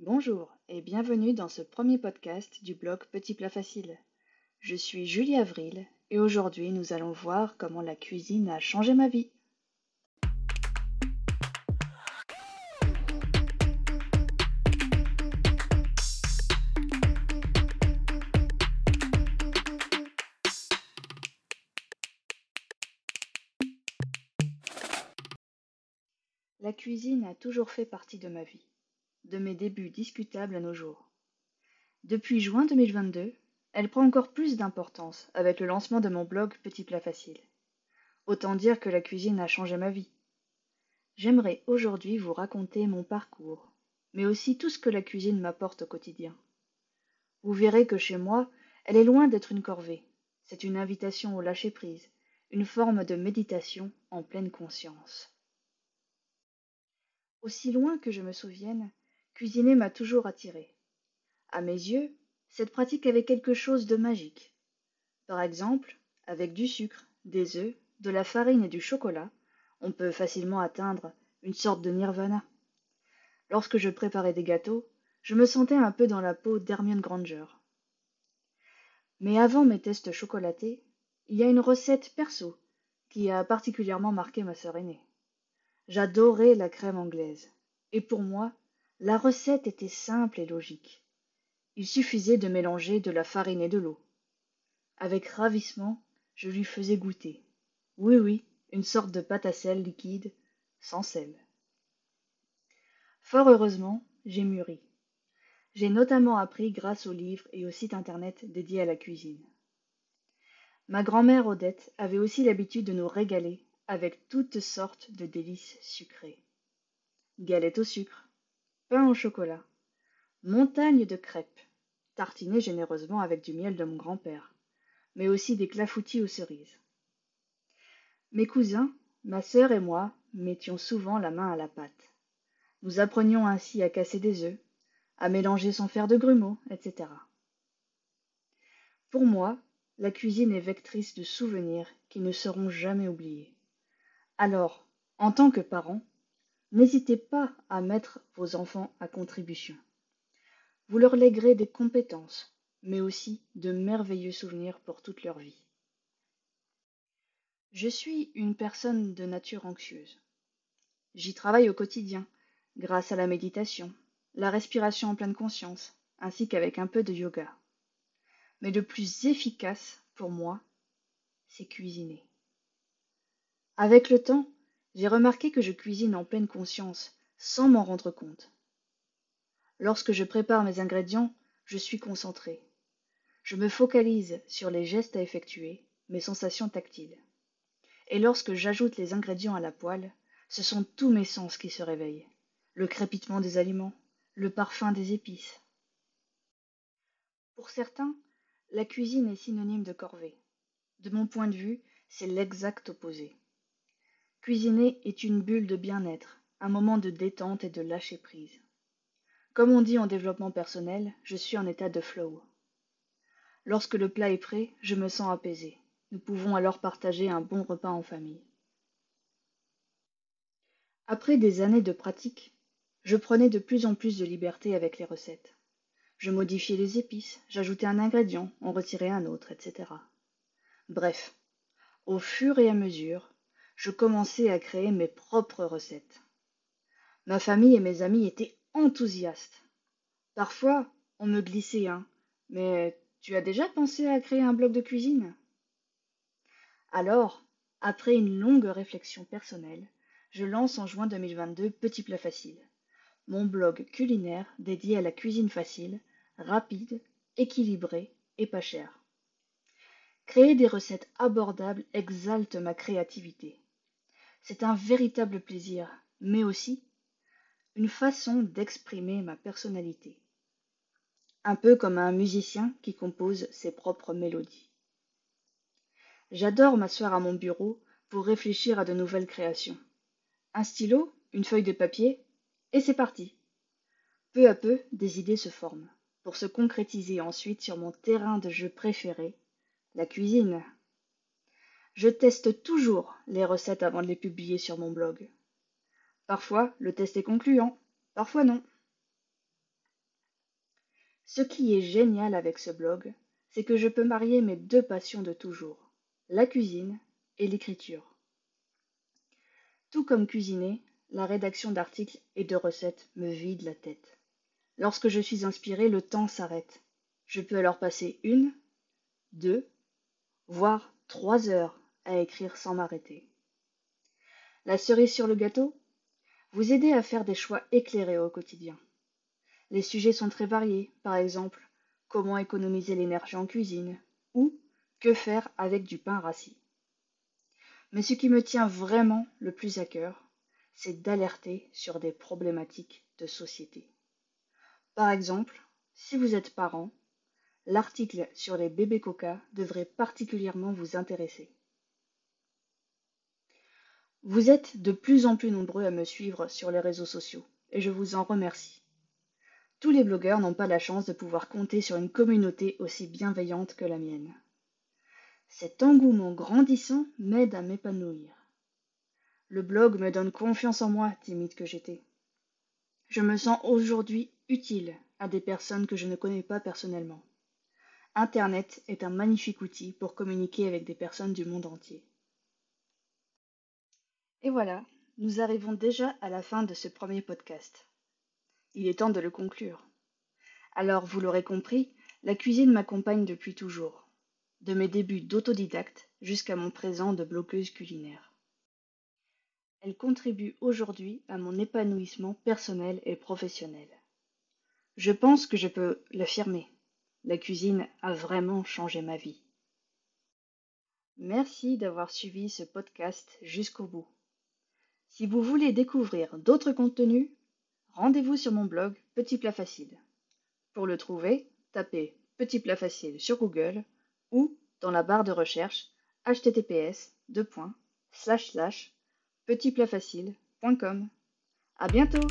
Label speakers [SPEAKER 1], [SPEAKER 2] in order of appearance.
[SPEAKER 1] Bonjour et bienvenue dans ce premier podcast du blog Petit Plat Facile. Je suis Julie Avril et aujourd'hui nous allons voir comment la cuisine a changé ma vie. La cuisine a toujours fait partie de ma vie de mes débuts discutables à nos jours. Depuis juin 2022, elle prend encore plus d'importance avec le lancement de mon blog Petit Plat Facile. Autant dire que la cuisine a changé ma vie. J'aimerais aujourd'hui vous raconter mon parcours, mais aussi tout ce que la cuisine m'apporte au quotidien. Vous verrez que chez moi, elle est loin d'être une corvée. C'est une invitation au lâcher-prise, une forme de méditation en pleine conscience. Aussi loin que je me souvienne, cuisiner m'a toujours attiré. À mes yeux, cette pratique avait quelque chose de magique. Par exemple, avec du sucre, des œufs, de la farine et du chocolat, on peut facilement atteindre une sorte de nirvana. Lorsque je préparais des gâteaux, je me sentais un peu dans la peau d'Hermione Granger. Mais avant mes tests chocolatés, il y a une recette perso qui a particulièrement marqué ma sœur aînée. J'adorais la crème anglaise, et pour moi, la recette était simple et logique. Il suffisait de mélanger de la farine et de l'eau. Avec ravissement, je lui faisais goûter. Oui, oui, une sorte de pâte à sel liquide, sans sel. Fort heureusement, j'ai mûri. J'ai notamment appris grâce aux livres et au site internet dédié à la cuisine. Ma grand-mère Odette avait aussi l'habitude de nous régaler avec toutes sortes de délices sucrées. Galettes au sucre, pain au chocolat, montagne de crêpes, tartinées généreusement avec du miel de mon grand-père, mais aussi des clafoutis aux cerises. Mes cousins, ma sœur et moi mettions souvent la main à la pâte. Nous apprenions ainsi à casser des œufs, à mélanger sans faire de grumeaux, etc. Pour moi, la cuisine est vectrice de souvenirs qui ne seront jamais oubliés. Alors, en tant que parent, N'hésitez pas à mettre vos enfants à contribution. Vous leur léguerez des compétences, mais aussi de merveilleux souvenirs pour toute leur vie. Je suis une personne de nature anxieuse. J'y travaille au quotidien, grâce à la méditation, la respiration en pleine conscience, ainsi qu'avec un peu de yoga. Mais le plus efficace pour moi, c'est cuisiner. Avec le temps, j'ai remarqué que je cuisine en pleine conscience, sans m'en rendre compte. Lorsque je prépare mes ingrédients, je suis concentré. Je me focalise sur les gestes à effectuer, mes sensations tactiles. Et lorsque j'ajoute les ingrédients à la poêle, ce sont tous mes sens qui se réveillent. Le crépitement des aliments, le parfum des épices. Pour certains, la cuisine est synonyme de corvée. De mon point de vue, c'est l'exact opposé. Cuisiner est une bulle de bien-être, un moment de détente et de lâcher-prise. Comme on dit en développement personnel, je suis en état de flow. Lorsque le plat est prêt, je me sens apaisé. Nous pouvons alors partager un bon repas en famille. Après des années de pratique, je prenais de plus en plus de liberté avec les recettes. Je modifiais les épices, j'ajoutais un ingrédient, en retirais un autre, etc. Bref, au fur et à mesure, je commençais à créer mes propres recettes. Ma famille et mes amis étaient enthousiastes. Parfois, on me glissait un Mais tu as déjà pensé à créer un blog de cuisine? Alors, après une longue réflexion personnelle, je lance en juin 2022 Petit Plat Facile, mon blog culinaire dédié à la cuisine facile, rapide, équilibrée et pas chère. Créer des recettes abordables exalte ma créativité. C'est un véritable plaisir, mais aussi une façon d'exprimer ma personnalité. Un peu comme un musicien qui compose ses propres mélodies. J'adore m'asseoir à mon bureau pour réfléchir à de nouvelles créations. Un stylo, une feuille de papier, et c'est parti. Peu à peu, des idées se forment, pour se concrétiser ensuite sur mon terrain de jeu préféré, la cuisine. Je teste toujours les recettes avant de les publier sur mon blog. Parfois, le test est concluant, parfois non. Ce qui est génial avec ce blog, c'est que je peux marier mes deux passions de toujours, la cuisine et l'écriture. Tout comme cuisiner, la rédaction d'articles et de recettes me vide la tête. Lorsque je suis inspiré, le temps s'arrête. Je peux alors passer une, deux, voire trois heures à écrire sans m'arrêter. La cerise sur le gâteau? Vous aider à faire des choix éclairés au quotidien. Les sujets sont très variés, par exemple, comment économiser l'énergie en cuisine ou que faire avec du pain rassis. Mais ce qui me tient vraiment le plus à cœur, c'est d'alerter sur des problématiques de société. Par exemple, si vous êtes parent, l'article sur les bébés coca devrait particulièrement vous intéresser. Vous êtes de plus en plus nombreux à me suivre sur les réseaux sociaux, et je vous en remercie. Tous les blogueurs n'ont pas la chance de pouvoir compter sur une communauté aussi bienveillante que la mienne. Cet engouement grandissant m'aide à m'épanouir. Le blog me donne confiance en moi, timide que j'étais. Je me sens aujourd'hui utile à des personnes que je ne connais pas personnellement. Internet est un magnifique outil pour communiquer avec des personnes du monde entier. Et voilà, nous arrivons déjà à la fin de ce premier podcast. Il est temps de le conclure. Alors, vous l'aurez compris, la cuisine m'accompagne depuis toujours de mes débuts d'autodidacte jusqu'à mon présent de bloqueuse culinaire. Elle contribue aujourd'hui à mon épanouissement personnel et professionnel. Je pense que je peux l'affirmer. La cuisine a vraiment changé ma vie. Merci d'avoir suivi ce podcast jusqu'au bout. Si vous voulez découvrir d'autres contenus, rendez-vous sur mon blog Petit Plat Facile. Pour le trouver, tapez Petit Plat Facile sur Google ou dans la barre de recherche https petitplatfacile.com. À bientôt!